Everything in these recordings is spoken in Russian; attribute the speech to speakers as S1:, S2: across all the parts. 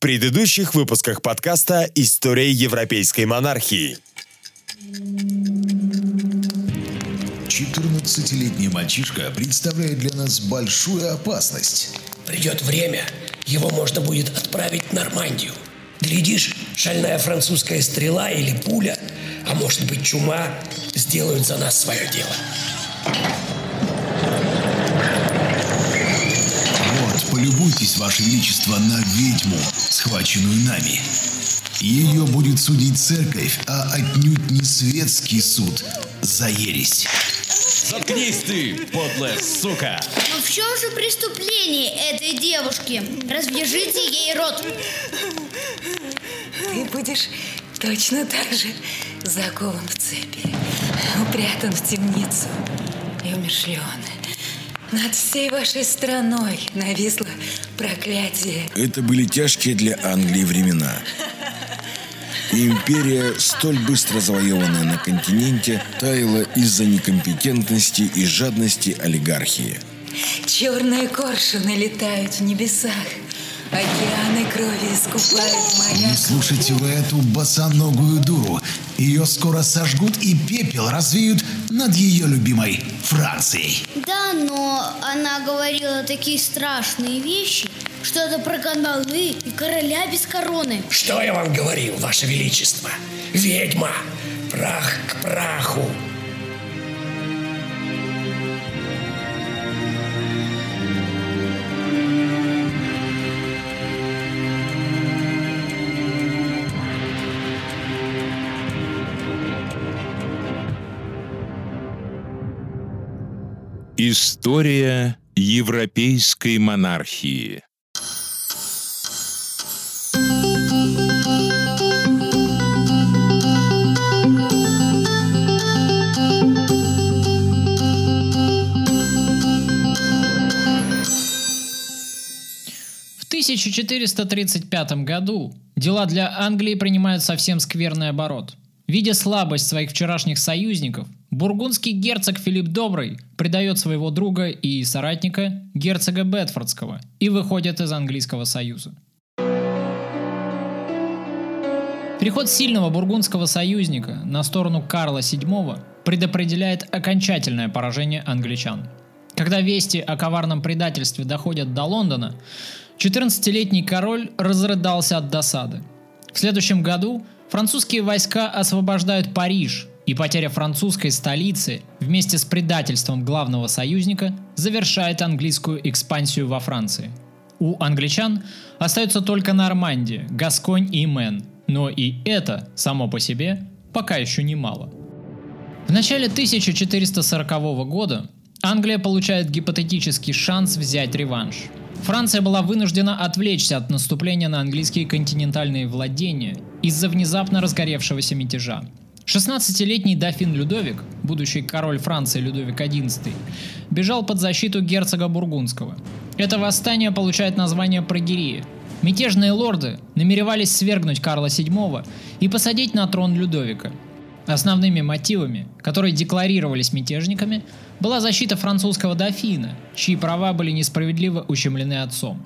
S1: предыдущих выпусках подкаста «История европейской монархии».
S2: 14-летний мальчишка представляет для нас большую опасность.
S3: Придет время, его можно будет отправить в Нормандию. Глядишь, шальная французская стрела или пуля, а может быть чума, сделают за нас свое дело.
S2: Вот, полюбуйтесь, Ваше Величество, на ведьму, схваченную нами. Ее будет судить церковь, а отнюдь не светский суд за ересь.
S4: Заткнись ты, подлая сука!
S5: Но в чем же преступление этой девушки? Развяжите ей рот.
S6: Ты будешь точно так же закован в цепи, упрятан в темницу и умершлен. Над всей вашей страной нависло проклятие.
S7: Это были тяжкие для Англии времена. Империя, столь быстро завоеванная на континенте, таяла из-за некомпетентности и жадности олигархии.
S6: Черные коршуны летают в небесах. Океаны крови искупают
S2: Не
S6: моря.
S2: слушайте вы эту босоногую дуру. Ее скоро сожгут и пепел развеют над ее любимой Францией.
S5: Да, но она говорила такие страшные вещи, что-то про кандалы и короля без короны.
S3: Что я вам говорил, Ваше Величество? Ведьма! Прах к праху!
S8: История европейской монархии.
S9: В 1435 году дела для Англии принимают совсем скверный оборот. Видя слабость своих вчерашних союзников, бургундский герцог Филипп Добрый предает своего друга и соратника, герцога Бетфордского, и выходит из английского союза. Переход сильного бургундского союзника на сторону Карла VII предопределяет окончательное поражение англичан. Когда вести о коварном предательстве доходят до Лондона, 14-летний король разрыдался от досады. В следующем году французские войска освобождают Париж, и потеря французской столицы вместе с предательством главного союзника завершает английскую экспансию во Франции. У англичан остается только Нормандия, Гасконь и Мэн, но и это, само по себе, пока еще немало. В начале 1440 года Англия получает гипотетический шанс взять реванш. Франция была вынуждена отвлечься от наступления на английские континентальные владения из-за внезапно разгоревшегося мятежа. 16-летний дофин Людовик, будущий король Франции Людовик XI, бежал под защиту герцога Бургундского. Это восстание получает название Прогерия. Мятежные лорды намеревались свергнуть Карла VII и посадить на трон Людовика. Основными мотивами, которые декларировались мятежниками, была защита французского дофина, чьи права были несправедливо ущемлены отцом.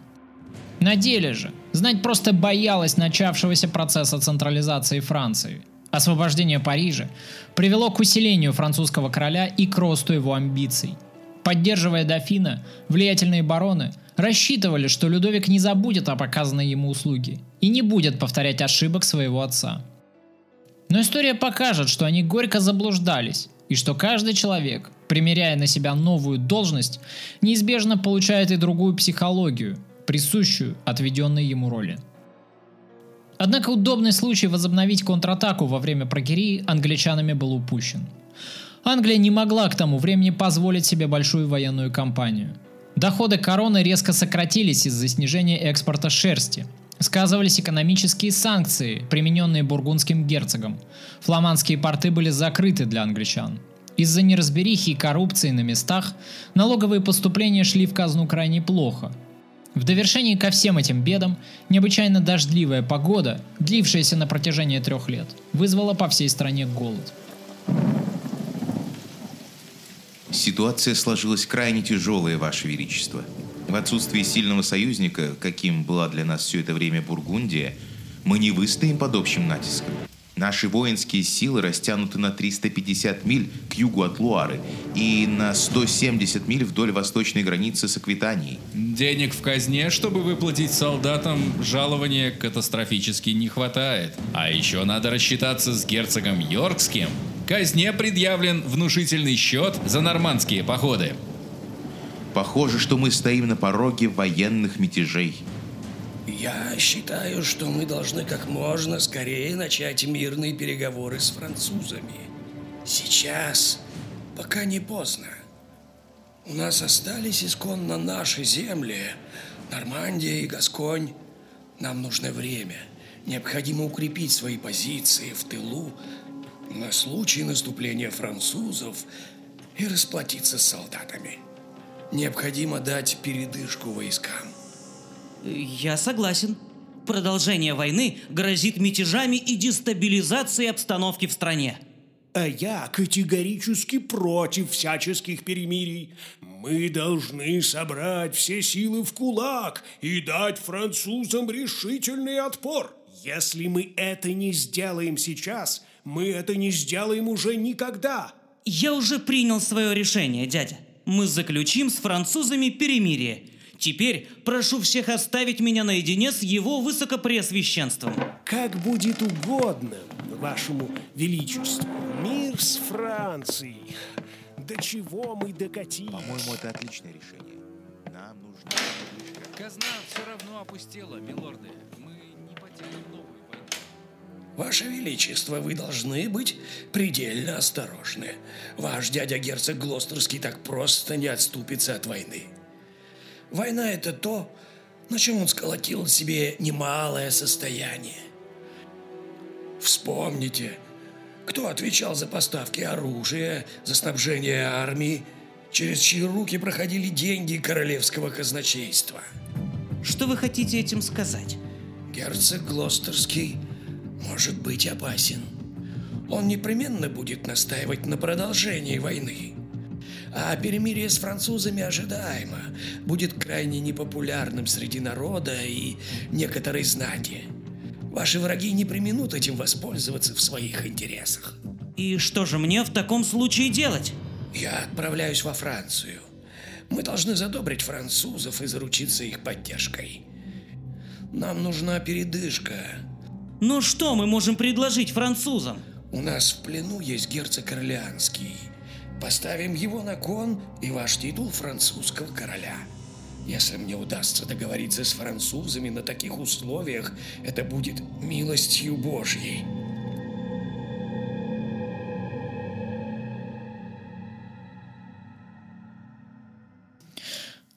S9: На деле же, знать просто боялась начавшегося процесса централизации Франции. Освобождение Парижа привело к усилению французского короля и к росту его амбиций. Поддерживая дофина, влиятельные бароны рассчитывали, что Людовик не забудет о показанной ему услуге и не будет повторять ошибок своего отца. Но история покажет, что они горько заблуждались, и что каждый человек, примеряя на себя новую должность, неизбежно получает и другую психологию, присущую отведенной ему роли. Однако удобный случай возобновить контратаку во время прогерии англичанами был упущен. Англия не могла к тому времени позволить себе большую военную кампанию. Доходы короны резко сократились из-за снижения экспорта шерсти. Сказывались экономические санкции, примененные бургундским герцогом. Фламандские порты были закрыты для англичан. Из-за неразберихи и коррупции на местах налоговые поступления шли в казну крайне плохо. В довершении ко всем этим бедам, необычайно дождливая погода, длившаяся на протяжении трех лет, вызвала по всей стране голод.
S10: Ситуация сложилась крайне тяжелая, Ваше Величество. В отсутствии сильного союзника, каким была для нас все это время Бургундия, мы не выстоим под общим натиском. Наши воинские силы растянуты на 350 миль к югу от Луары и на 170 миль вдоль восточной границы с Аквитанией.
S4: Денег в казне, чтобы выплатить солдатам жалования катастрофически не хватает. А еще надо рассчитаться с герцогом Йоркским. Казне предъявлен внушительный счет за нормандские походы.
S10: Похоже, что мы стоим на пороге военных мятежей.
S3: Я считаю, что мы должны как можно скорее начать мирные переговоры с французами. Сейчас, пока не поздно. У нас остались исконно наши земли, Нормандия и Гасконь. Нам нужно время. Необходимо укрепить свои позиции в тылу на случай наступления французов и расплатиться с солдатами. Необходимо дать передышку войскам.
S11: Я согласен. Продолжение войны грозит мятежами и дестабилизацией обстановки в стране.
S12: А я категорически против всяческих перемирий. Мы должны собрать все силы в кулак и дать французам решительный отпор. Если мы это не сделаем сейчас, мы это не сделаем уже никогда.
S11: Я уже принял свое решение, дядя. Мы заключим с французами перемирие Теперь прошу всех оставить меня наедине с его высокопреосвященством.
S12: Как будет угодно вашему величеству. Мир с Францией. До чего мы докатились?
S10: По-моему, это отличное решение. Нам нужно...
S13: Казна все равно опустела, милорды. Мы не потеряем новую войну.
S3: Ваше Величество, вы должны быть предельно осторожны. Ваш дядя герцог Глостерский так просто не отступится от войны. Война – это то, на чем он сколотил себе немалое состояние. Вспомните, кто отвечал за поставки оружия, за снабжение армии, через чьи руки проходили деньги королевского казначейства.
S11: Что вы хотите этим сказать?
S3: Герцог Глостерский может быть опасен. Он непременно будет настаивать на продолжении войны. А перемирие с французами ожидаемо, будет крайне непопулярным среди народа и некоторой знати. Ваши враги не применут этим воспользоваться в своих интересах.
S11: И что же мне в таком случае делать?
S3: Я отправляюсь во Францию. Мы должны задобрить французов и заручиться их поддержкой. Нам нужна передышка.
S11: Но что мы можем предложить французам?
S3: У нас в плену есть герцог Орлеанский – Поставим его на кон и ваш титул французского короля. Если мне удастся договориться с французами на таких условиях, это будет милостью Божьей.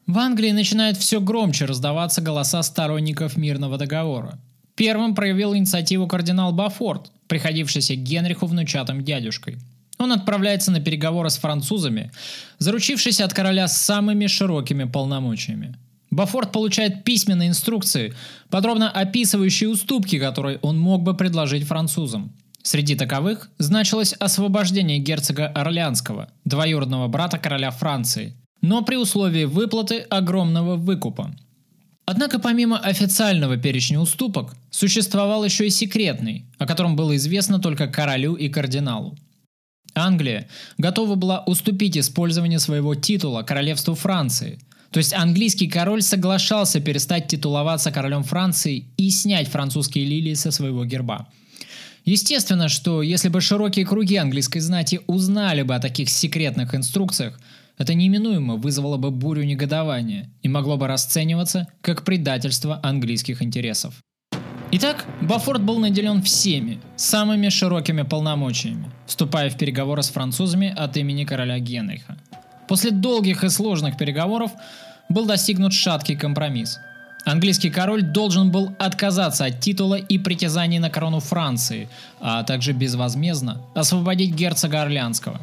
S9: В Англии начинают все громче раздаваться голоса сторонников мирного договора. Первым проявил инициативу кардинал Бафорт, приходившийся Генриху внучатым дядюшкой – он отправляется на переговоры с французами, заручившись от короля самыми широкими полномочиями. Бафорт получает письменные инструкции, подробно описывающие уступки, которые он мог бы предложить французам. Среди таковых значилось освобождение герцога Орлеанского, двоюродного брата короля Франции, но при условии выплаты огромного выкупа. Однако помимо официального перечня уступок, существовал еще и секретный, о котором было известно только королю и кардиналу. Англия готова была уступить использование своего титула королевству Франции. То есть английский король соглашался перестать титуловаться королем Франции и снять французские лилии со своего герба. Естественно, что если бы широкие круги английской знати узнали бы о таких секретных инструкциях, это неминуемо вызвало бы бурю негодования и могло бы расцениваться как предательство английских интересов. Итак, Бафорт был наделен всеми, самыми широкими полномочиями, вступая в переговоры с французами от имени короля Генриха. После долгих и сложных переговоров был достигнут шаткий компромисс. Английский король должен был отказаться от титула и притязаний на корону Франции, а также безвозмездно освободить герцога Орлеанского.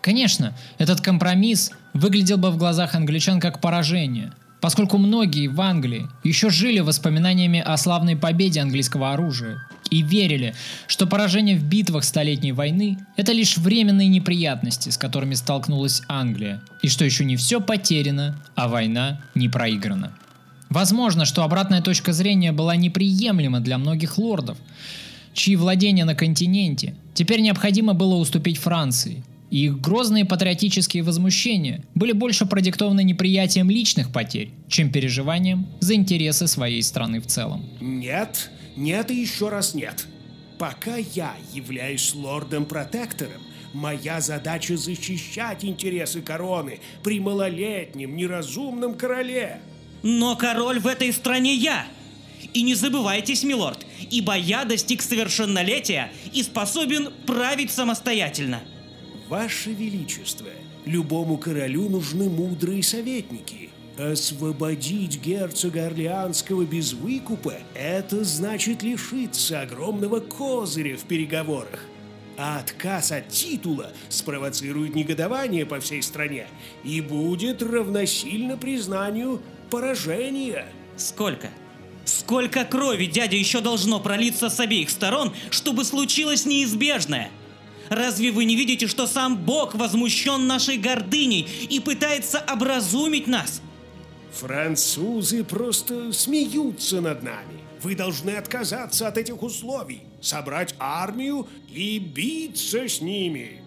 S9: Конечно, этот компромисс выглядел бы в глазах англичан как поражение – поскольку многие в Англии еще жили воспоминаниями о славной победе английского оружия и верили, что поражение в битвах Столетней войны – это лишь временные неприятности, с которыми столкнулась Англия, и что еще не все потеряно, а война не проиграна. Возможно, что обратная точка зрения была неприемлема для многих лордов, чьи владения на континенте теперь необходимо было уступить Франции, и их грозные патриотические возмущения были больше продиктованы неприятием личных потерь, чем переживанием за интересы своей страны в целом.
S12: Нет, нет и еще раз нет. Пока я являюсь лордом-протектором, моя задача защищать интересы короны при малолетнем, неразумном короле.
S11: Но король в этой стране я. И не забывайтесь, милорд, ибо я достиг совершеннолетия и способен править самостоятельно.
S12: Ваше Величество, любому королю нужны мудрые советники. Освободить герцога Орлеанского без выкупа – это значит лишиться огромного козыря в переговорах. А отказ от титула спровоцирует негодование по всей стране и будет равносильно признанию поражения.
S11: Сколько? Сколько крови дядя еще должно пролиться с обеих сторон, чтобы случилось неизбежное? Разве вы не видите, что сам Бог возмущен нашей гордыней и пытается образумить нас?
S12: Французы просто смеются над нами. Вы должны отказаться от этих условий, собрать армию и биться с ними.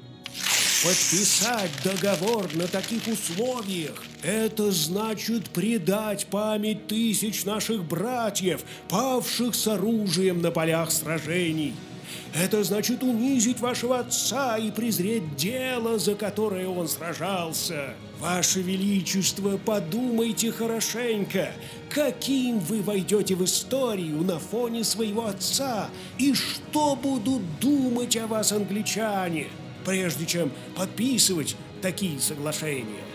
S12: Подписать договор на таких условиях – это значит предать память тысяч наших братьев, павших с оружием на полях сражений – это значит унизить вашего отца и презреть дело, за которое он сражался. Ваше Величество, подумайте хорошенько, каким вы войдете в историю на фоне своего отца и что будут думать о вас англичане, прежде чем подписывать такие соглашения.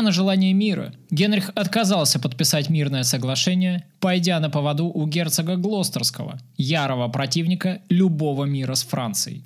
S9: На желание мира, Генрих отказался подписать мирное соглашение, пойдя на поводу у герцога Глостерского, ярого противника любого мира с Францией.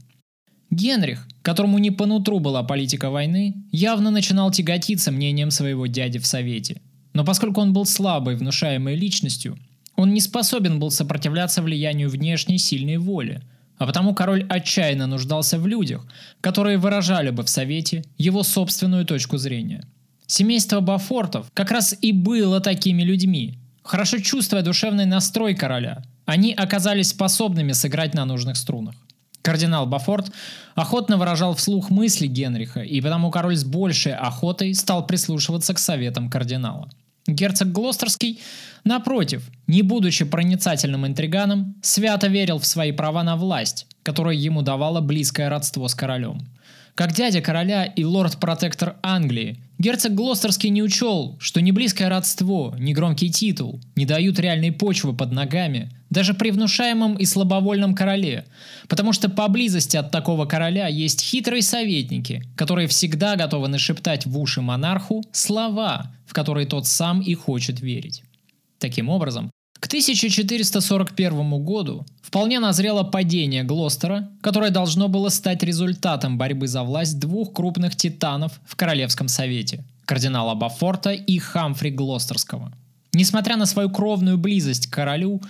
S9: Генрих, которому не по нутру была политика войны, явно начинал тяготиться мнением своего дяди в Совете. Но поскольку он был слабой, внушаемой личностью, он не способен был сопротивляться влиянию внешней сильной воли, а потому король отчаянно нуждался в людях, которые выражали бы в Совете его собственную точку зрения – Семейство Бафортов как раз и было такими людьми. Хорошо чувствуя душевный настрой короля, они оказались способными сыграть на нужных струнах. Кардинал Бафорт охотно выражал вслух мысли Генриха, и потому король с большей охотой стал прислушиваться к советам кардинала. Герцог Глостерский, напротив, не будучи проницательным интриганом, свято верил в свои права на власть, которую ему давало близкое родство с королем. Как дядя короля и лорд-протектор Англии, герцог Глостерский не учел, что ни близкое родство, ни громкий титул не дают реальной почвы под ногами, даже при внушаемом и слабовольном короле, потому что поблизости от такого короля есть хитрые советники, которые всегда готовы нашептать в уши монарху слова, в которые тот сам и хочет верить. Таким образом, к 1441 году вполне назрело падение Глостера, которое должно было стать результатом борьбы за власть двух крупных титанов в Королевском совете – кардинала Бафорта и Хамфри Глостерского. Несмотря на свою кровную близость к королю,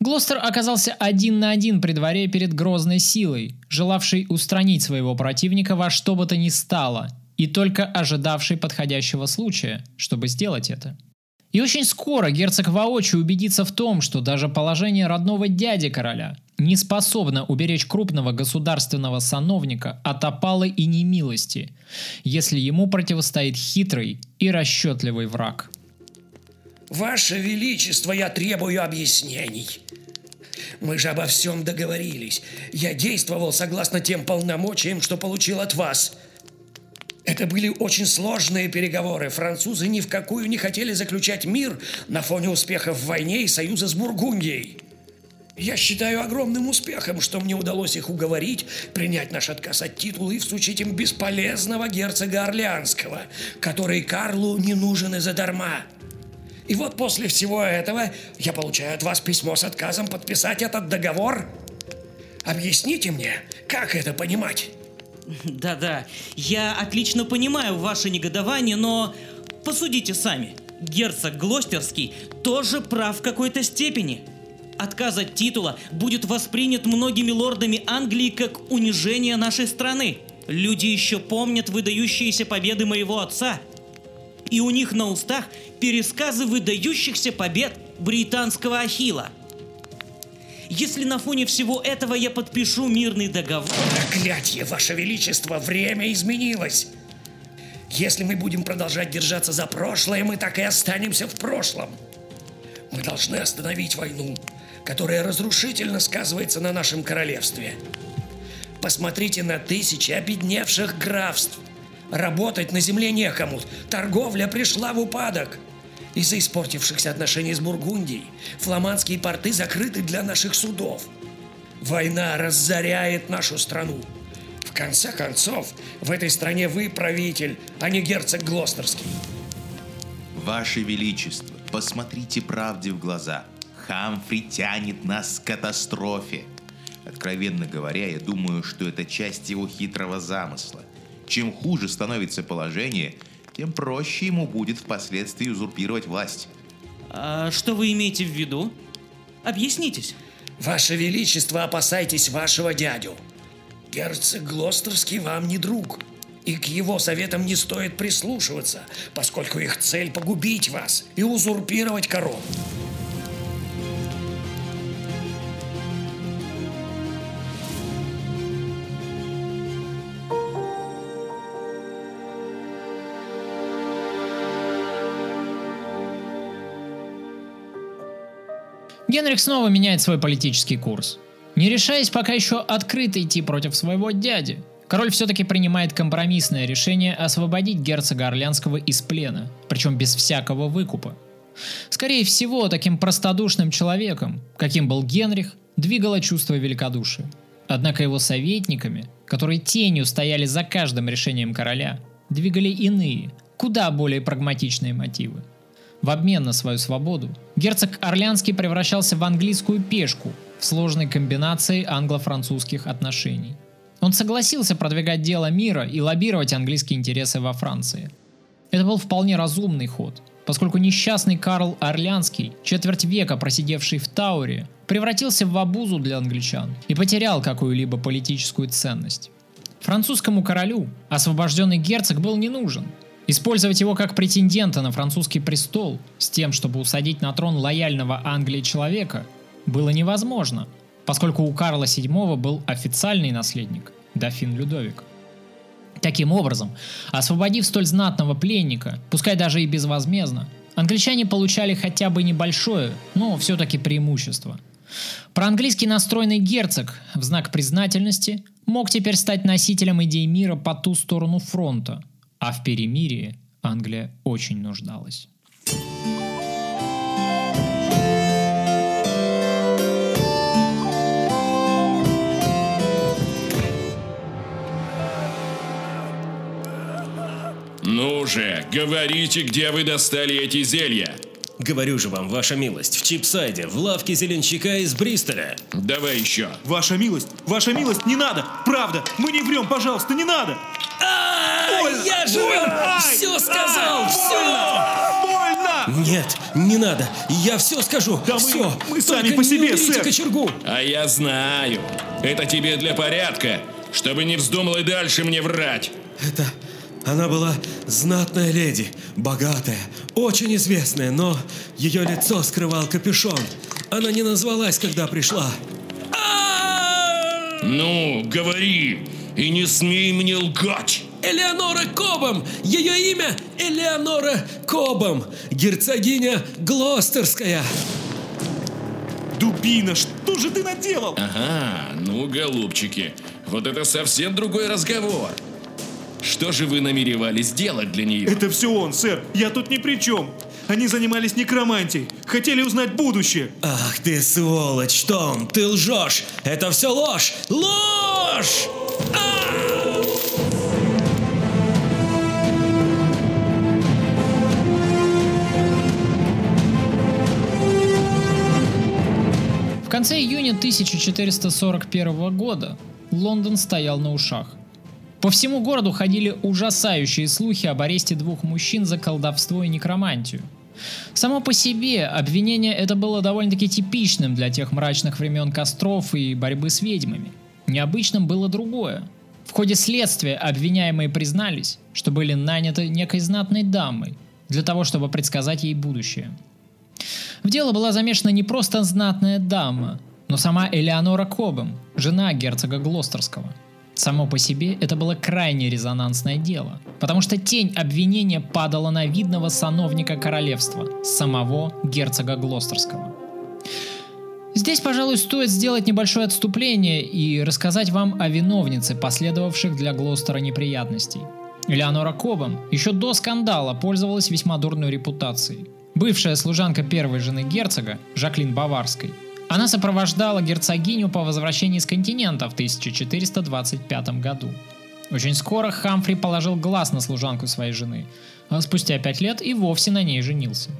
S9: Глостер оказался один на один при дворе перед грозной силой, желавшей устранить своего противника во что бы то ни стало, и только ожидавшей подходящего случая, чтобы сделать это – и очень скоро герцог воочию убедится в том, что даже положение родного дяди короля не способно уберечь крупного государственного сановника от опалы и немилости, если ему противостоит хитрый и расчетливый враг.
S3: Ваше Величество, я требую объяснений. Мы же обо всем договорились. Я действовал согласно тем полномочиям, что получил от вас. Это были очень сложные переговоры. Французы ни в какую не хотели заключать мир на фоне успехов в войне и союза с Бургундией. Я считаю огромным успехом, что мне удалось их уговорить принять наш отказ от титула и всучить им бесполезного герцога Орлеанского, который Карлу не нужен и задарма. И вот после всего этого я получаю от вас письмо с отказом подписать этот договор. Объясните мне, как это понимать?
S11: Да-да, я отлично понимаю ваше негодование, но посудите сами. Герцог Глостерский тоже прав в какой-то степени. Отказ от титула будет воспринят многими лордами Англии как унижение нашей страны. Люди еще помнят выдающиеся победы моего отца. И у них на устах пересказы выдающихся побед британского Ахила. Если на фоне всего этого я подпишу мирный договор...
S3: Проклятье, Ваше Величество, время изменилось. Если мы будем продолжать держаться за прошлое, мы так и останемся в прошлом. Мы должны остановить войну, которая разрушительно сказывается на нашем королевстве. Посмотрите на тысячи обедневших графств. Работать на земле некому, торговля пришла в упадок. Из-за испортившихся отношений с Бургундией фламандские порты закрыты для наших судов. Война разоряет нашу страну. В конце концов, в этой стране вы правитель, а не герцог Глостерский.
S10: Ваше Величество, посмотрите правде в глаза. Хамфри тянет нас к катастрофе. Откровенно говоря, я думаю, что это часть его хитрого замысла. Чем хуже становится положение, тем проще ему будет впоследствии узурпировать власть.
S11: А что вы имеете в виду? Объяснитесь.
S3: Ваше Величество, опасайтесь вашего дядю. Герцог Глостерский вам не друг. И к его советам не стоит прислушиваться, поскольку их цель погубить вас и узурпировать корону.
S9: Генрих снова меняет свой политический курс. Не решаясь пока еще открыто идти против своего дяди, король все-таки принимает компромиссное решение освободить герцога Орлянского из плена, причем без всякого выкупа. Скорее всего, таким простодушным человеком, каким был Генрих, двигало чувство великодушия. Однако его советниками, которые тенью стояли за каждым решением короля, двигали иные, куда более прагматичные мотивы. В обмен на свою свободу герцог Орлянский превращался в английскую пешку в сложной комбинации англо-французских отношений. Он согласился продвигать дело мира и лоббировать английские интересы во Франции. Это был вполне разумный ход, поскольку несчастный Карл Орлянский, четверть века просидевший в Тауре, превратился в обузу для англичан и потерял какую-либо политическую ценность. Французскому королю освобожденный герцог был не нужен, Использовать его как претендента на французский престол с тем, чтобы усадить на трон лояльного Англии человека, было невозможно, поскольку у Карла VII был официальный наследник – дофин Людовик. Таким образом, освободив столь знатного пленника, пускай даже и безвозмездно, англичане получали хотя бы небольшое, но все-таки преимущество. Проанглийский настроенный герцог в знак признательности мог теперь стать носителем идей мира по ту сторону фронта – а в перемирии Англия очень нуждалась.
S14: Ну же, говорите, где вы достали эти зелья.
S15: Говорю же вам, ваша милость, в Чипсайде, в лавке зеленщика из Бристоля.
S14: Давай еще.
S16: Ваша милость, ваша милость, не надо! Правда, мы не врем, пожалуйста, не надо!
S11: Больно! Я же вам все сказал! Все!
S16: Больно!
S15: Нет, не надо! Я все скажу!
S16: Да
S15: все!
S16: Мы, мы сами по себе, сэр!
S15: кочергу!
S14: А я знаю! Это тебе для порядка, чтобы не вздумал и дальше мне врать!
S15: Это... Она была знатная леди, богатая, очень известная, но ее лицо скрывал капюшон. Она не назвалась, когда пришла.
S14: Ну, говори, и не смей мне лгать!
S15: Элеонора Кобом! Ее имя Элеонора Кобом! Герцогиня Глостерская!
S16: Дубина, что же ты наделал?
S14: Ага, ну, голубчики, вот это совсем другой разговор. Что же вы намеревались сделать для нее?
S16: Это все он, сэр. Я тут ни при чем. Они занимались некромантией. Хотели узнать будущее.
S15: Ах ты сволочь, Том, ты лжешь. Это все ложь. Ложь!
S9: В конце июня 1441 года Лондон стоял на ушах. По всему городу ходили ужасающие слухи об аресте двух мужчин за колдовство и некромантию. Само по себе обвинение это было довольно-таки типичным для тех мрачных времен костров и борьбы с ведьмами. Необычным было другое. В ходе следствия обвиняемые признались, что были наняты некой знатной дамой для того, чтобы предсказать ей будущее. В дело была замешана не просто знатная дама, но сама Элеонора Кобем, жена герцога Глостерского. Само по себе это было крайне резонансное дело, потому что тень обвинения падала на видного сановника королевства, самого герцога Глостерского. Здесь, пожалуй, стоит сделать небольшое отступление и рассказать вам о виновнице, последовавших для Глостера неприятностей. Элеонора Кобом еще до скандала пользовалась весьма дурной репутацией. Бывшая служанка первой жены герцога, Жаклин Баварской, она сопровождала герцогиню по возвращении с континента в 1425 году. Очень скоро Хамфри положил глаз на служанку своей жены, а спустя пять лет и вовсе на ней женился.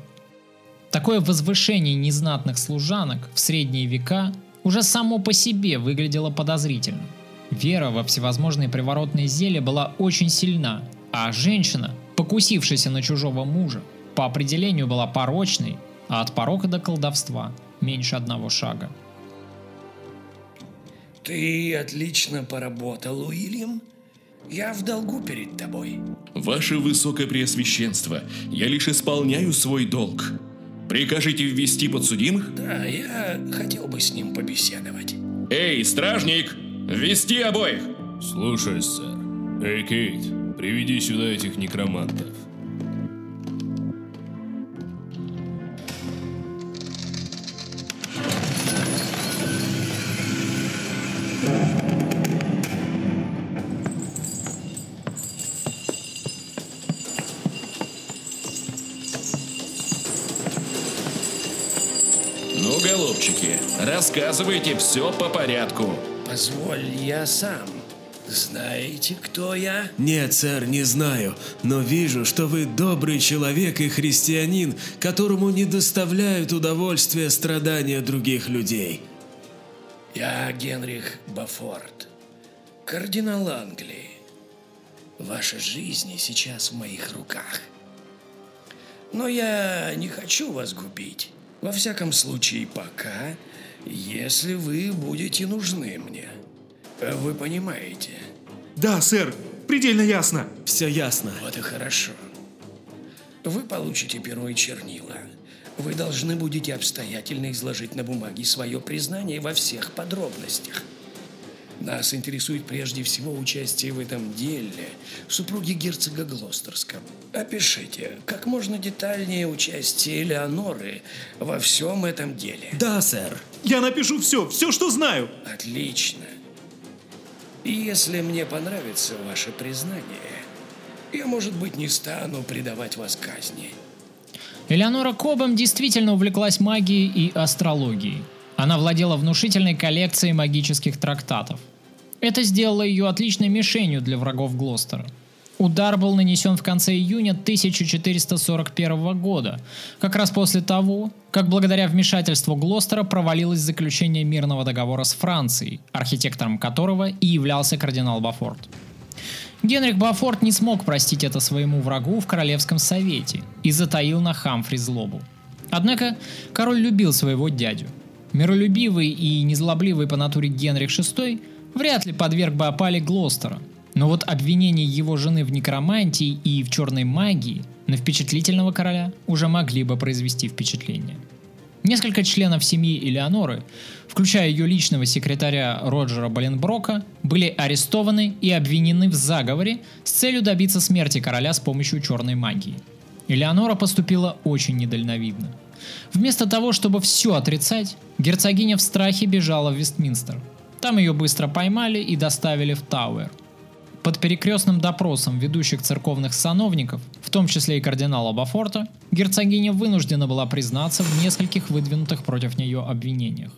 S9: Такое возвышение незнатных служанок в средние века уже само по себе выглядело подозрительно. Вера во всевозможные приворотные зелья была очень сильна, а женщина, покусившаяся на чужого мужа, по определению была порочной, а от порока до колдовства меньше одного шага.
S3: Ты отлично поработал, Уильям. Я в долгу перед тобой.
S14: Ваше Высокопреосвященство, я лишь исполняю свой долг. Прикажете ввести подсудимых?
S3: Да, я хотел бы с ним побеседовать.
S14: Эй, стражник, ввести обоих!
S17: Слушай, сэр. Эй, Кейт, приведи сюда этих некромантов.
S14: Рассказывайте все по порядку.
S3: Позволь, я сам. Знаете, кто я?
S15: Нет, сэр, не знаю, но вижу, что вы добрый человек и христианин, которому не доставляют удовольствия страдания других людей.
S3: Я Генрих Бафорт, кардинал Англии. Ваша жизнь сейчас в моих руках. Но я не хочу вас губить. Во всяком случае, пока, если вы будете нужны мне. Вы понимаете?
S16: Да, сэр, предельно ясно.
S15: Все ясно.
S3: Вот и хорошо. Вы получите перо и чернила. Вы должны будете обстоятельно изложить на бумаге свое признание во всех подробностях. Нас интересует прежде всего участие в этом деле супруги герцога Глостерского. Опишите как можно детальнее участие Элеоноры во всем этом деле.
S15: Да, сэр.
S16: Я напишу все, все, что знаю.
S3: Отлично. И если мне понравится ваше признание, я, может быть, не стану предавать вас казни.
S9: Элеонора Кобом действительно увлеклась магией и астрологией. Она владела внушительной коллекцией магических трактатов. Это сделало ее отличной мишенью для врагов Глостера. Удар был нанесен в конце июня 1441 года, как раз после того, как благодаря вмешательству Глостера провалилось заключение мирного договора с Францией, архитектором которого и являлся кардинал Бафорт. Генрих Бафорт не смог простить это своему врагу в Королевском совете и затаил на Хамфри злобу. Однако король любил своего дядю. Миролюбивый и незлобливый по натуре Генрих VI вряд ли подверг бы опале Глостера. Но вот обвинения его жены в некромантии и в черной магии на впечатлительного короля уже могли бы произвести впечатление. Несколько членов семьи Элеоноры, включая ее личного секретаря Роджера Баленброка, были арестованы и обвинены в заговоре с целью добиться смерти короля с помощью черной магии. Элеонора поступила очень недальновидно. Вместо того, чтобы все отрицать, герцогиня в страхе бежала в Вестминстер. Там ее быстро поймали и доставили в Тауэр. Под перекрестным допросом ведущих церковных сановников, в том числе и кардинала Бафорта, герцогиня вынуждена была признаться в нескольких выдвинутых против нее обвинениях.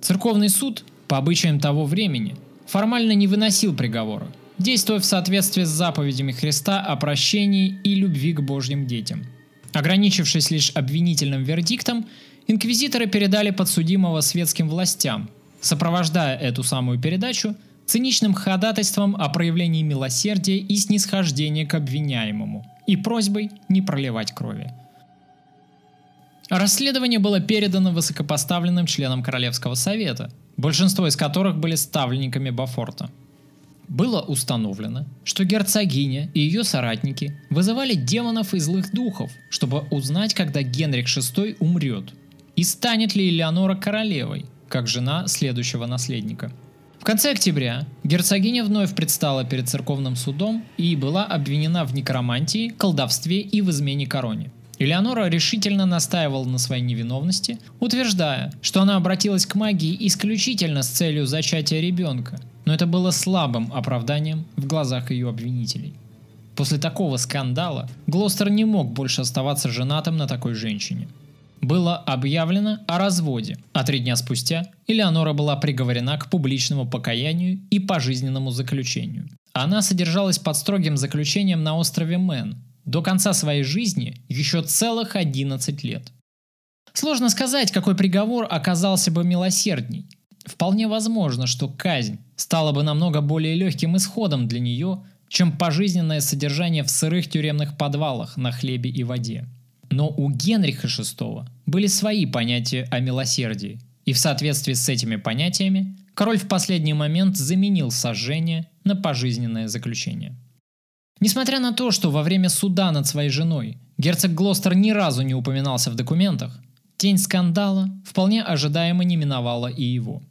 S9: Церковный суд, по обычаям того времени, формально не выносил приговора, действуя в соответствии с заповедями Христа о прощении и любви к Божьим детям. Ограничившись лишь обвинительным вердиктом, инквизиторы передали подсудимого светским властям, сопровождая эту самую передачу циничным ходатайством о проявлении милосердия и снисхождения к обвиняемому и просьбой не проливать крови. Расследование было передано высокопоставленным членам Королевского совета, большинство из которых были ставленниками Бафорта. Было установлено, что герцогиня и ее соратники вызывали демонов и злых духов, чтобы узнать, когда Генрих VI умрет, и станет ли Элеонора королевой, как жена следующего наследника. Конце октября герцогиня вновь предстала перед церковным судом и была обвинена в некромантии, колдовстве и в измене короне. Элеонора решительно настаивала на своей невиновности, утверждая, что она обратилась к магии исключительно с целью зачатия ребенка, но это было слабым оправданием в глазах ее обвинителей. После такого скандала Глостер не мог больше оставаться женатым на такой женщине. Было объявлено о разводе, а три дня спустя Элеонора была приговорена к публичному покаянию и пожизненному заключению. Она содержалась под строгим заключением на острове Мэн, до конца своей жизни еще целых 11 лет. Сложно сказать, какой приговор оказался бы милосердней. Вполне возможно, что казнь стала бы намного более легким исходом для нее, чем пожизненное содержание в сырых тюремных подвалах на хлебе и воде. Но у Генриха VI были свои понятия о милосердии, и в соответствии с этими понятиями король в последний момент заменил сожжение на пожизненное заключение. Несмотря на то, что во время суда над своей женой герцог Глостер ни разу не упоминался в документах, тень скандала вполне ожидаемо не миновала и его.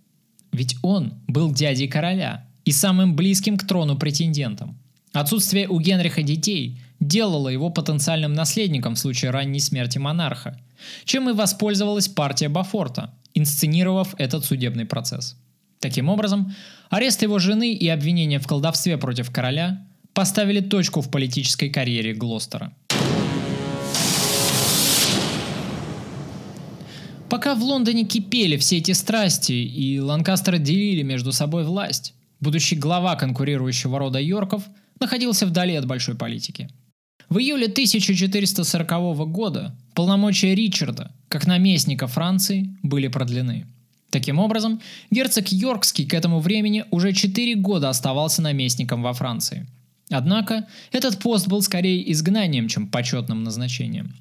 S9: Ведь он был дядей короля и самым близким к трону претендентом. Отсутствие у Генриха детей делало его потенциальным наследником в случае ранней смерти монарха, чем и воспользовалась партия Бафорта, инсценировав этот судебный процесс. Таким образом, арест его жены и обвинения в колдовстве против короля поставили точку в политической карьере Глостера. Пока в Лондоне кипели все эти страсти и Ланкастеры делили между собой власть, будущий глава конкурирующего рода Йорков находился вдали от большой политики. В июле 1440 года полномочия Ричарда, как наместника Франции, были продлены. Таким образом, герцог Йоркский к этому времени уже 4 года оставался наместником во Франции – Однако этот пост был скорее изгнанием, чем почетным назначением.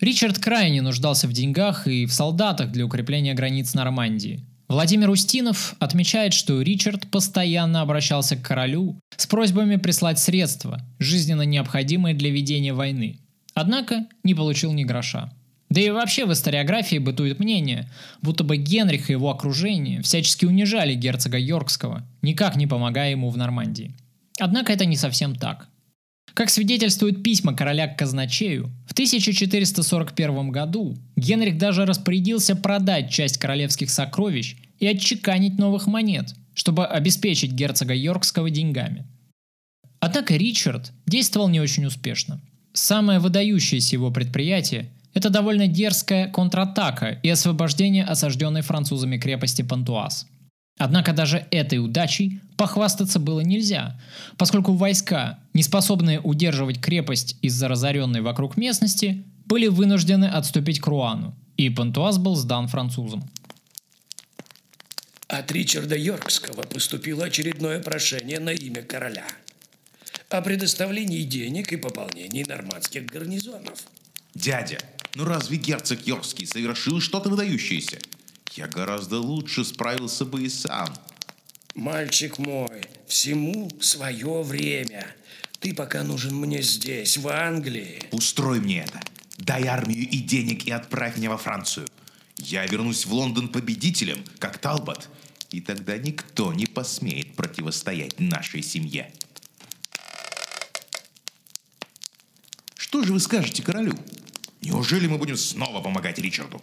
S9: Ричард крайне нуждался в деньгах и в солдатах для укрепления границ Нормандии. Владимир Устинов отмечает, что Ричард постоянно обращался к королю с просьбами прислать средства, жизненно необходимые для ведения войны. Однако не получил ни гроша. Да и вообще в историографии бытует мнение, будто бы Генрих и его окружение всячески унижали герцога Йоркского, никак не помогая ему в Нормандии. Однако это не совсем так. Как свидетельствуют письма короля к казначею, в 1441 году Генрих даже распорядился продать часть королевских сокровищ и отчеканить новых монет, чтобы обеспечить герцога Йоркского деньгами. Однако Ричард действовал не очень успешно. Самое выдающееся его предприятие – это довольно дерзкая контратака и освобождение осажденной французами крепости Пантуаз – Однако даже этой удачей похвастаться было нельзя, поскольку войска, не способные удерживать крепость из-за разоренной вокруг местности, были вынуждены отступить к Руану, и Пантуаз был сдан французам.
S3: От Ричарда Йоркского поступило очередное прошение на имя короля о предоставлении денег и пополнении нормандских гарнизонов.
S10: Дядя, ну разве герцог Йоркский совершил что-то выдающееся? Я гораздо лучше справился бы и сам.
S3: Мальчик мой, всему свое время. Ты пока нужен мне здесь, в Англии.
S10: Устрой мне это. Дай армию и денег и отправь меня во Францию. Я вернусь в Лондон победителем, как Талбот, и тогда никто не посмеет противостоять нашей семье. Что же вы скажете королю? Неужели мы будем снова помогать Ричарду?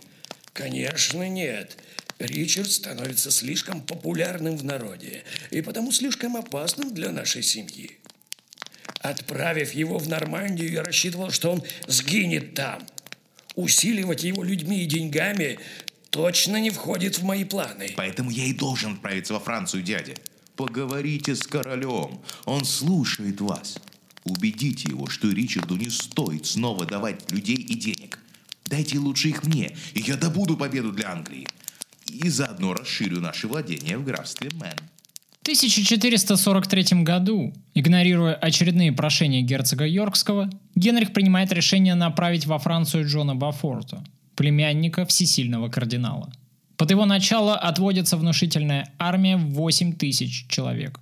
S3: Конечно, нет. Ричард становится слишком популярным в народе и потому слишком опасным для нашей семьи. Отправив его в Нормандию, я рассчитывал, что он сгинет там. Усиливать его людьми и деньгами точно не входит в мои планы.
S10: Поэтому я и должен отправиться во Францию, дядя. Поговорите с королем. Он слушает вас. Убедите его, что Ричарду не стоит снова давать людей и денег. Дайте лучше их мне, и я добуду победу для Англии. И заодно расширю наши владения в графстве Мэн.
S9: В 1443 году, игнорируя очередные прошения герцога Йоркского, Генрих принимает решение направить во Францию Джона Бафорта, племянника всесильного кардинала. Под его начало отводится внушительная армия в 8 тысяч человек.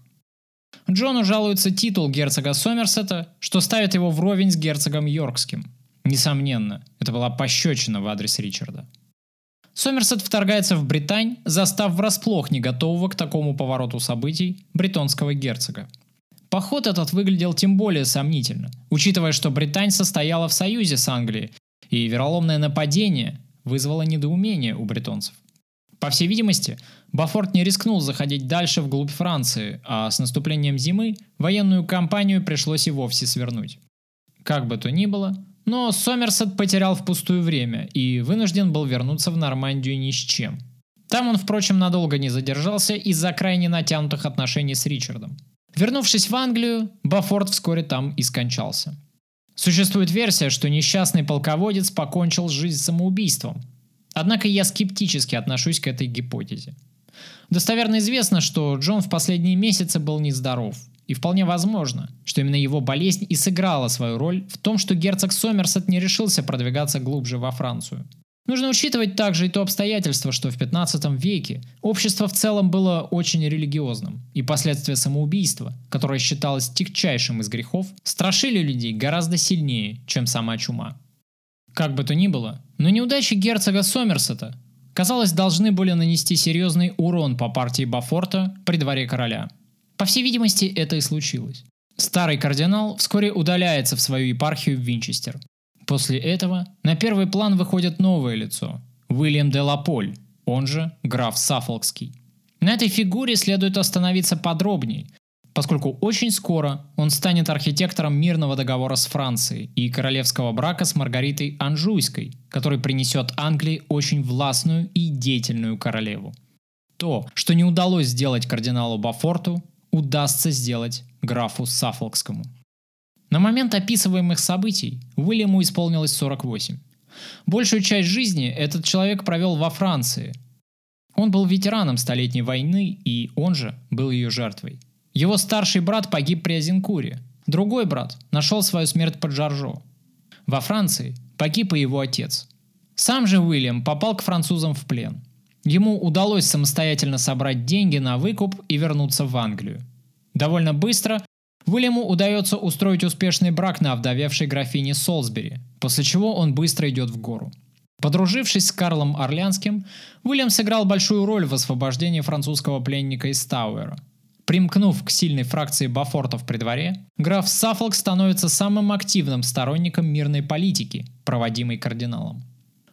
S9: Джону жалуется титул герцога Сомерсета, что ставит его вровень с герцогом Йоркским. Несомненно, это была пощечина в адрес Ричарда. Сомерсет вторгается в Британь, застав врасплох не готового к такому повороту событий бретонского герцога. Поход этот выглядел тем более сомнительно, учитывая, что Британь состояла в союзе с Англией, и вероломное нападение вызвало недоумение у бретонцев. По всей видимости, Бафорт не рискнул заходить дальше вглубь Франции, а с наступлением зимы военную кампанию пришлось и вовсе свернуть. Как бы то ни было, но Сомерсет потерял впустую время и вынужден был вернуться в Нормандию ни с чем. Там он, впрочем, надолго не задержался из-за крайне натянутых отношений с Ричардом. Вернувшись в Англию, Бафорт вскоре там и скончался. Существует версия, что несчастный полководец покончил жизнь самоубийством. Однако я скептически отношусь к этой гипотезе. Достоверно известно, что Джон в последние месяцы был нездоров, и вполне возможно, что именно его болезнь и сыграла свою роль в том, что герцог Сомерсет не решился продвигаться глубже во Францию. Нужно учитывать также и то обстоятельство, что в 15 веке общество в целом было очень религиозным, и последствия самоубийства, которое считалось тягчайшим из грехов, страшили людей гораздо сильнее, чем сама чума. Как бы то ни было, но неудачи герцога Сомерсета, казалось, должны были нанести серьезный урон по партии Бафорта при дворе короля. По всей видимости, это и случилось. Старый кардинал вскоре удаляется в свою епархию в Винчестер. После этого на первый план выходит новое лицо – Уильям де Лаполь, он же граф Саффолкский. На этой фигуре следует остановиться подробнее, поскольку очень скоро он станет архитектором мирного договора с Францией и королевского брака с Маргаритой Анжуйской, который принесет Англии очень властную и деятельную королеву. То, что не удалось сделать кардиналу Бафорту, удастся сделать графу Саффолкскому. На момент описываемых событий Уильяму исполнилось 48. Большую часть жизни этот человек провел во Франции. Он был ветераном Столетней войны, и он же был ее жертвой – его старший брат погиб при Азенкуре. Другой брат нашел свою смерть под Жаржо. Во Франции погиб и его отец. Сам же Уильям попал к французам в плен. Ему удалось самостоятельно собрать деньги на выкуп и вернуться в Англию. Довольно быстро Уильяму удается устроить успешный брак на овдовевшей графине Солсбери, после чего он быстро идет в гору. Подружившись с Карлом Орлянским, Уильям сыграл большую роль в освобождении французского пленника из Тауэра – Примкнув к сильной фракции Бафортов при дворе, граф Саффолк становится самым активным сторонником мирной политики, проводимой кардиналом.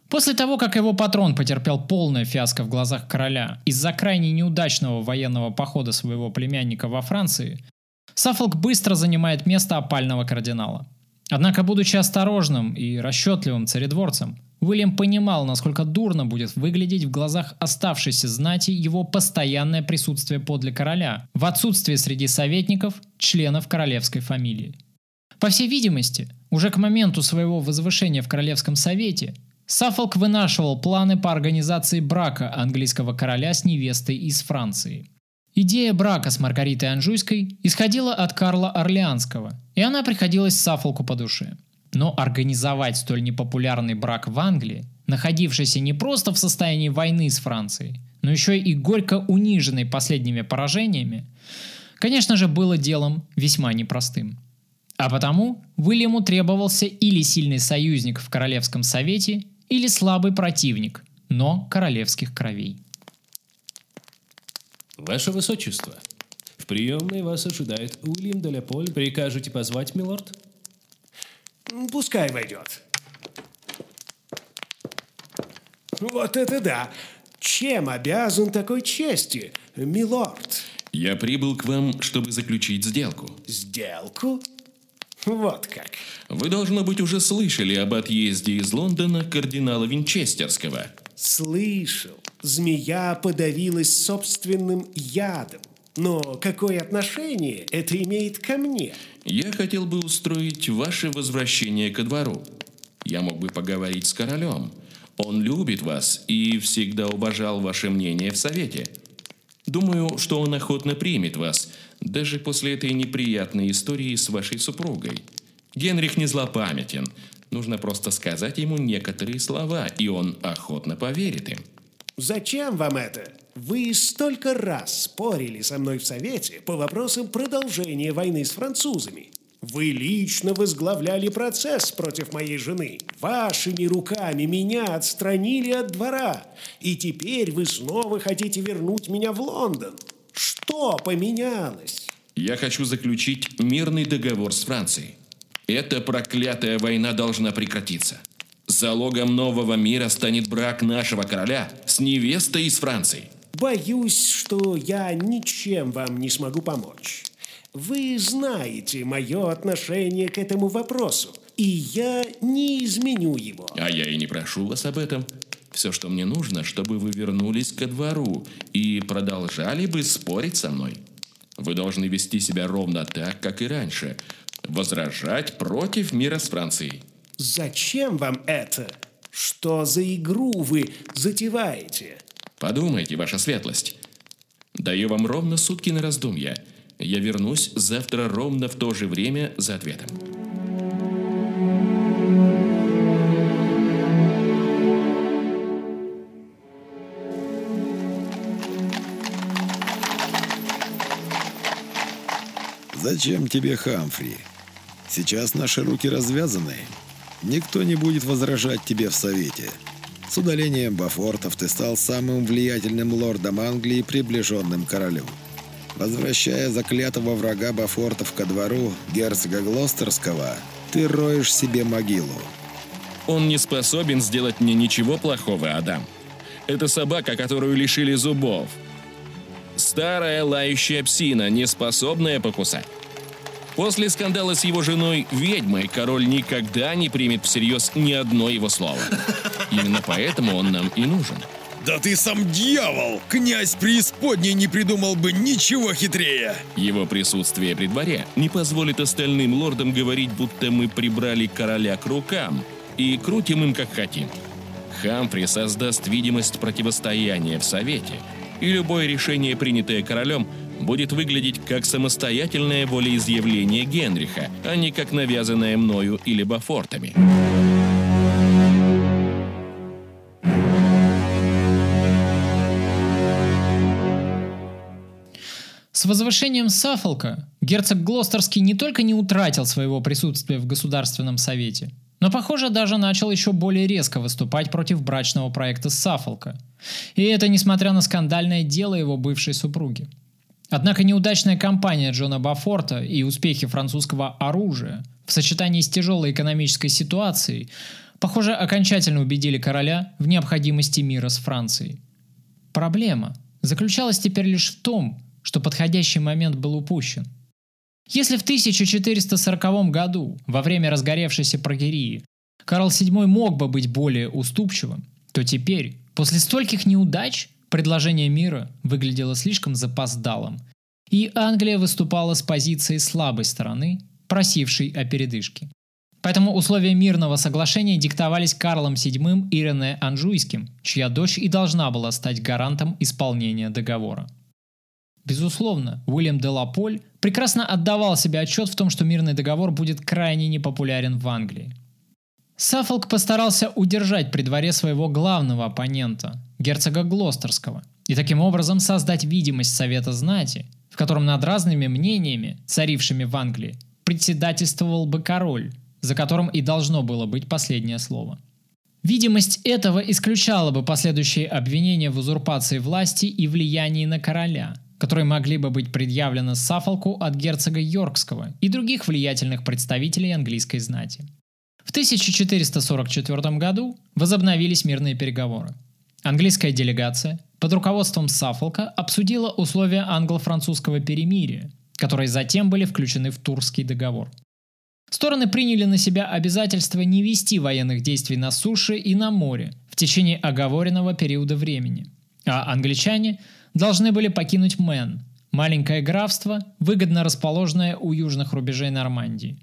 S9: После того, как его патрон потерпел полное фиаско в глазах короля из-за крайне неудачного военного похода своего племянника во Франции, Саффолк быстро занимает место опального кардинала. Однако, будучи осторожным и расчетливым царедворцем, Уильям понимал, насколько дурно будет выглядеть в глазах оставшейся знати его постоянное присутствие подле короля, в отсутствие среди советников членов королевской фамилии. По всей видимости, уже к моменту своего возвышения в Королевском совете Саффолк вынашивал планы по организации брака английского короля с невестой из Франции. Идея брака с Маргаритой Анжуйской исходила от Карла Орлеанского, и она приходилась Саффолку по душе – но организовать столь непопулярный брак в Англии, находившийся не просто в состоянии войны с Францией, но еще и горько униженной последними поражениями, конечно же, было делом весьма непростым. А потому Уильяму требовался или сильный союзник в Королевском совете, или слабый противник, но королевских кровей.
S17: Ваше Высочество, в приемной вас ожидает Уильям де Леполь. Прикажете позвать, милорд?
S12: Пускай войдет. Вот это да! Чем обязан такой чести, милорд?
S14: Я прибыл к вам, чтобы заключить сделку.
S12: Сделку? Вот как.
S14: Вы, должно быть, уже слышали об отъезде из Лондона кардинала Винчестерского.
S12: Слышал. Змея подавилась собственным ядом. Но какое отношение это имеет ко мне?
S14: Я хотел бы устроить ваше возвращение ко двору. Я мог бы поговорить с королем. Он любит вас и всегда уважал ваше мнение в совете. Думаю, что он охотно примет вас, даже после этой неприятной истории с вашей супругой. Генрих не злопамятен. Нужно просто сказать ему некоторые слова, и он охотно поверит им.
S12: Зачем вам это? Вы столько раз спорили со мной в Совете по вопросам продолжения войны с французами. Вы лично возглавляли процесс против моей жены. Вашими руками меня отстранили от двора. И теперь вы снова хотите вернуть меня в Лондон. Что поменялось?
S14: Я хочу заключить мирный договор с Францией. Эта проклятая война должна прекратиться. Залогом нового мира станет брак нашего короля с невестой из Франции.
S12: Боюсь, что я ничем вам не смогу помочь. Вы знаете мое отношение к этому вопросу, и я не изменю его.
S14: А я и не прошу вас об этом. Все, что мне нужно, чтобы вы вернулись ко двору и продолжали бы спорить со мной. Вы должны вести себя ровно так, как и раньше. Возражать против мира с Францией.
S12: Зачем вам это? Что за игру вы затеваете?
S14: Подумайте, ваша светлость. Даю вам ровно сутки на раздумья. Я вернусь завтра ровно в то же время за ответом.
S7: Зачем тебе Хамфри? Сейчас наши руки развязаны. Никто не будет возражать тебе в Совете. С удалением Бафортов ты стал самым влиятельным лордом Англии, приближенным к королю. Возвращая заклятого врага Бафортов ко двору герцога Глостерского, ты роешь себе могилу.
S14: Он не способен сделать мне ничего плохого, Адам. Это собака, которую лишили зубов. Старая лающая псина, не способная покусать. После скандала с его женой ведьмой король никогда не примет всерьез ни одно его слово. Именно поэтому он нам и нужен.
S1: Да ты сам дьявол! Князь преисподней не придумал бы ничего хитрее!
S14: Его присутствие при дворе не позволит остальным лордам говорить, будто мы прибрали короля к рукам и крутим им как хотим. Хамфри создаст видимость противостояния в Совете, и любое решение, принятое королем, будет выглядеть как самостоятельное волеизъявление Генриха, а не как навязанное мною или Бафортами.
S9: С возвышением Саффолка герцог Глостерский не только не утратил своего присутствия в Государственном Совете, но, похоже, даже начал еще более резко выступать против брачного проекта Саффолка. И это несмотря на скандальное дело его бывшей супруги. Однако неудачная кампания Джона Бафорта и успехи французского оружия в сочетании с тяжелой экономической ситуацией, похоже, окончательно убедили короля в необходимости мира с Францией. Проблема заключалась теперь лишь в том, что подходящий момент был упущен. Если в 1440 году, во время разгоревшейся прогерии, Карл VII мог бы быть более уступчивым, то теперь, после стольких неудач, предложение мира выглядело слишком запоздалым, и Англия выступала с позиции слабой стороны, просившей о передышке. Поэтому условия мирного соглашения диктовались Карлом VII и Рене Анжуйским, чья дочь и должна была стать гарантом исполнения договора. Безусловно, Уильям де Лаполь прекрасно отдавал себе отчет в том, что мирный договор будет крайне непопулярен в Англии. Саффолк постарался удержать при дворе своего главного оппонента, герцога Глостерского, и таким образом создать видимость Совета Знати, в котором над разными мнениями, царившими в Англии, председательствовал бы король, за которым и должно было быть последнее слово. Видимость этого исключала бы последующие обвинения в узурпации власти и влиянии на короля – которые могли бы быть предъявлены Саффолку от герцога Йоркского и других влиятельных представителей английской знати. В 1444 году возобновились мирные переговоры. Английская делегация под руководством Саффолка обсудила условия англо-французского перемирия, которые затем были включены в Турский договор. Стороны приняли на себя обязательство не вести военных действий на суше и на море в течение оговоренного периода времени, а англичане должны были покинуть Мэн, маленькое графство, выгодно расположенное у южных рубежей Нормандии.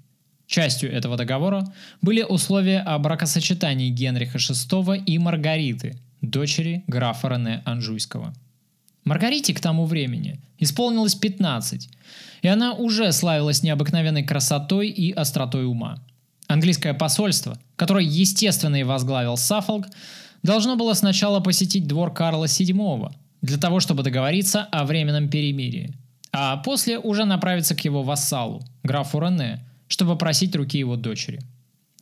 S9: Частью этого договора были условия о бракосочетании Генриха VI и Маргариты, дочери графа Рене Анжуйского. Маргарите к тому времени исполнилось 15, и она уже славилась необыкновенной красотой и остротой ума. Английское посольство, которое естественно и возглавил Саффолк, должно было сначала посетить двор Карла VII для того, чтобы договориться о временном перемирии, а после уже направиться к его вассалу, графу Рене, чтобы просить руки его дочери.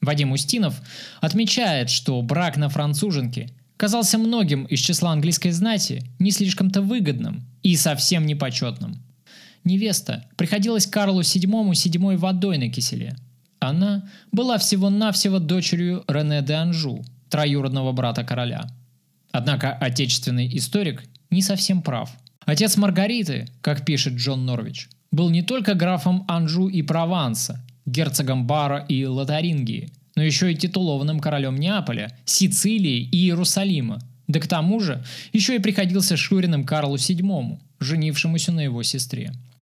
S9: Вадим Устинов отмечает, что брак на француженке казался многим из числа английской знати не слишком-то выгодным и совсем непочетным. Невеста приходилась Карлу VII седьмой водой на киселе. Она была всего-навсего дочерью Рене де Анжу, троюродного брата короля. Однако отечественный историк не совсем прав. Отец Маргариты, как пишет Джон Норвич, был не только графом Анжу и Прованса, герцогом Бара и Лотарингии, но еще и титулованным королем Неаполя, Сицилии и Иерусалима. Да к тому же еще и приходился Шуриным Карлу VII, женившемуся на его сестре.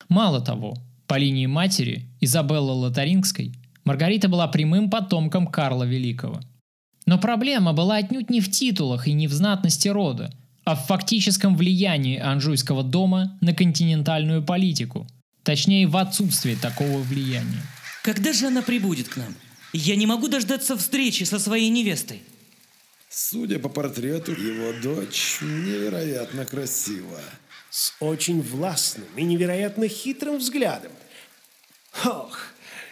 S9: Мало того, по линии матери, Изабеллы Лотарингской, Маргарита была прямым потомком Карла Великого. Но проблема была отнюдь не в титулах и не в знатности рода, в фактическом влиянии Анжуйского дома на континентальную политику, точнее в отсутствии такого влияния.
S11: Когда же она прибудет к нам? Я не могу дождаться встречи со своей невестой.
S18: Судя по портрету, его дочь невероятно красива.
S12: С очень властным и невероятно хитрым взглядом. Ох,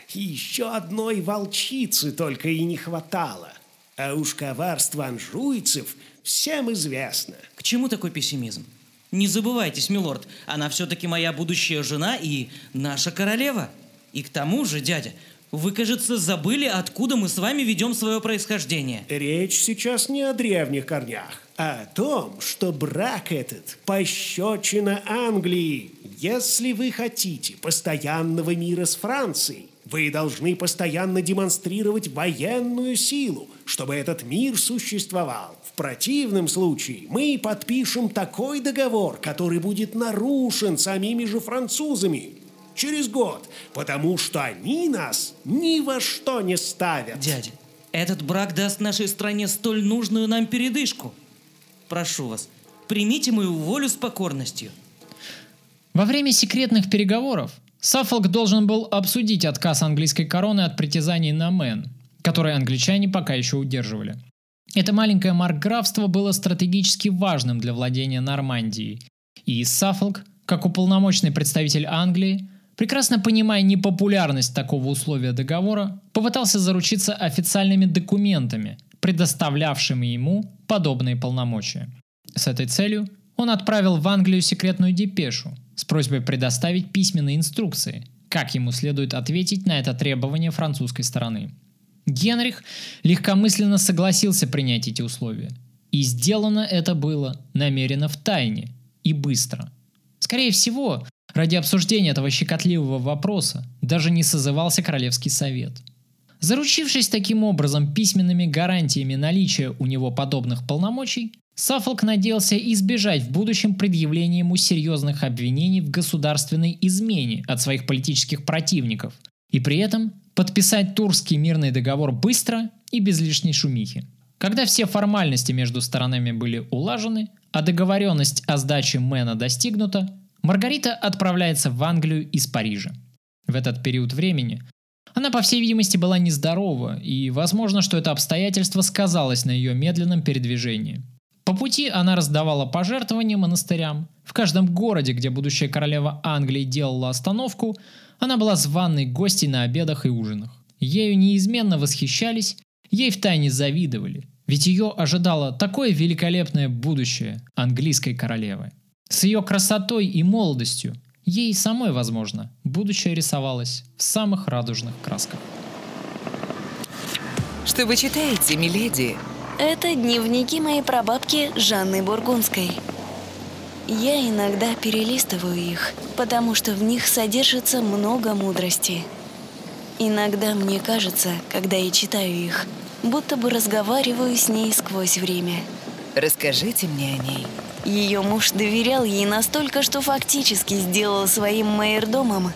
S12: еще одной волчицы только и не хватало. А уж коварство анжуйцев всем известно.
S11: К чему такой пессимизм? Не забывайтесь, милорд, она все-таки моя будущая жена и наша королева. И к тому же, дядя, вы, кажется, забыли, откуда мы с вами ведем свое происхождение.
S12: Речь сейчас не о древних корнях, а о том, что брак этот – пощечина Англии. Если вы хотите постоянного мира с Францией, вы должны постоянно демонстрировать военную силу, чтобы этот мир существовал. В противном случае мы подпишем такой договор, который будет нарушен самими же французами через год, потому что они нас ни во что не ставят.
S11: Дядя, этот брак даст нашей стране столь нужную нам передышку. Прошу вас, примите мою волю с покорностью.
S9: Во время секретных переговоров Саффолк должен был обсудить отказ английской короны от притязаний на Мэн, которые англичане пока еще удерживали. Это маленькое маркграфство было стратегически важным для владения Нормандией, и Саффолк, как уполномоченный представитель Англии, прекрасно понимая непопулярность такого условия договора, попытался заручиться официальными документами, предоставлявшими ему подобные полномочия. С этой целью он отправил в Англию секретную депешу с просьбой предоставить письменные инструкции, как ему следует ответить на это требование французской стороны. Генрих легкомысленно согласился принять эти условия. И сделано это было намеренно в тайне и быстро. Скорее всего, ради обсуждения этого щекотливого вопроса даже не созывался Королевский совет. Заручившись таким образом письменными гарантиями наличия у него подобных полномочий, Саффолк надеялся избежать в будущем предъявления ему серьезных обвинений в государственной измене от своих политических противников и при этом подписать Турский мирный договор быстро и без лишней шумихи. Когда все формальности между сторонами были улажены, а договоренность о сдаче Мэна достигнута, Маргарита отправляется в Англию из Парижа. В этот период времени она, по всей видимости, была нездорова, и возможно, что это обстоятельство сказалось на ее медленном передвижении – по пути она раздавала пожертвования монастырям. В каждом городе, где будущая королева Англии делала остановку, она была званной гостьей на обедах и ужинах. Ею неизменно восхищались, ей втайне завидовали, ведь ее ожидало такое великолепное будущее английской королевы. С ее красотой и молодостью ей самой, возможно, будущее рисовалось в самых радужных красках.
S6: Что вы читаете, миледи?
S19: Это дневники моей прабабки Жанны Бургундской. Я иногда перелистываю их, потому что в них содержится много мудрости. Иногда мне кажется, когда я читаю их, будто бы разговариваю с ней сквозь время.
S6: Расскажите мне о ней.
S19: Ее муж доверял ей настолько, что фактически сделал своим майордомом.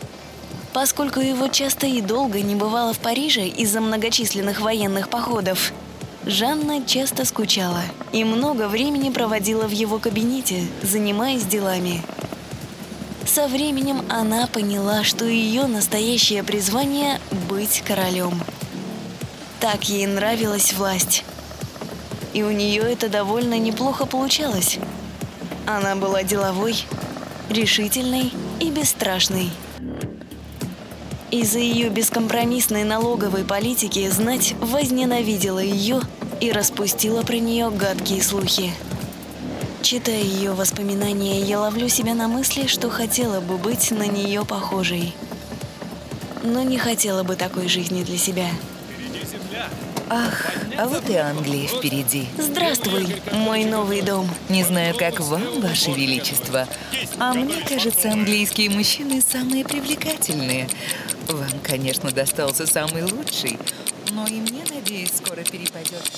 S19: Поскольку его часто и долго не бывало в Париже из-за многочисленных военных походов, Жанна часто скучала и много времени проводила в его кабинете, занимаясь делами. Со временем она поняла, что ее настоящее призвание – быть королем. Так ей нравилась власть. И у нее это довольно неплохо получалось. Она была деловой, решительной и бесстрашной. Из-за ее бескомпромиссной налоговой политики знать возненавидела ее и распустила про нее гадкие слухи. Читая ее воспоминания, я ловлю себя на мысли, что хотела бы быть на нее похожей. Но не хотела бы такой жизни для себя.
S6: Ах, а вот и Англия впереди.
S19: Здравствуй, мой новый дом.
S6: Не знаю, как вам, Ваше Величество, а мне кажется, английские мужчины самые привлекательные. Вам, конечно, достался самый лучший, но и мне, надеюсь, скоро перепадет.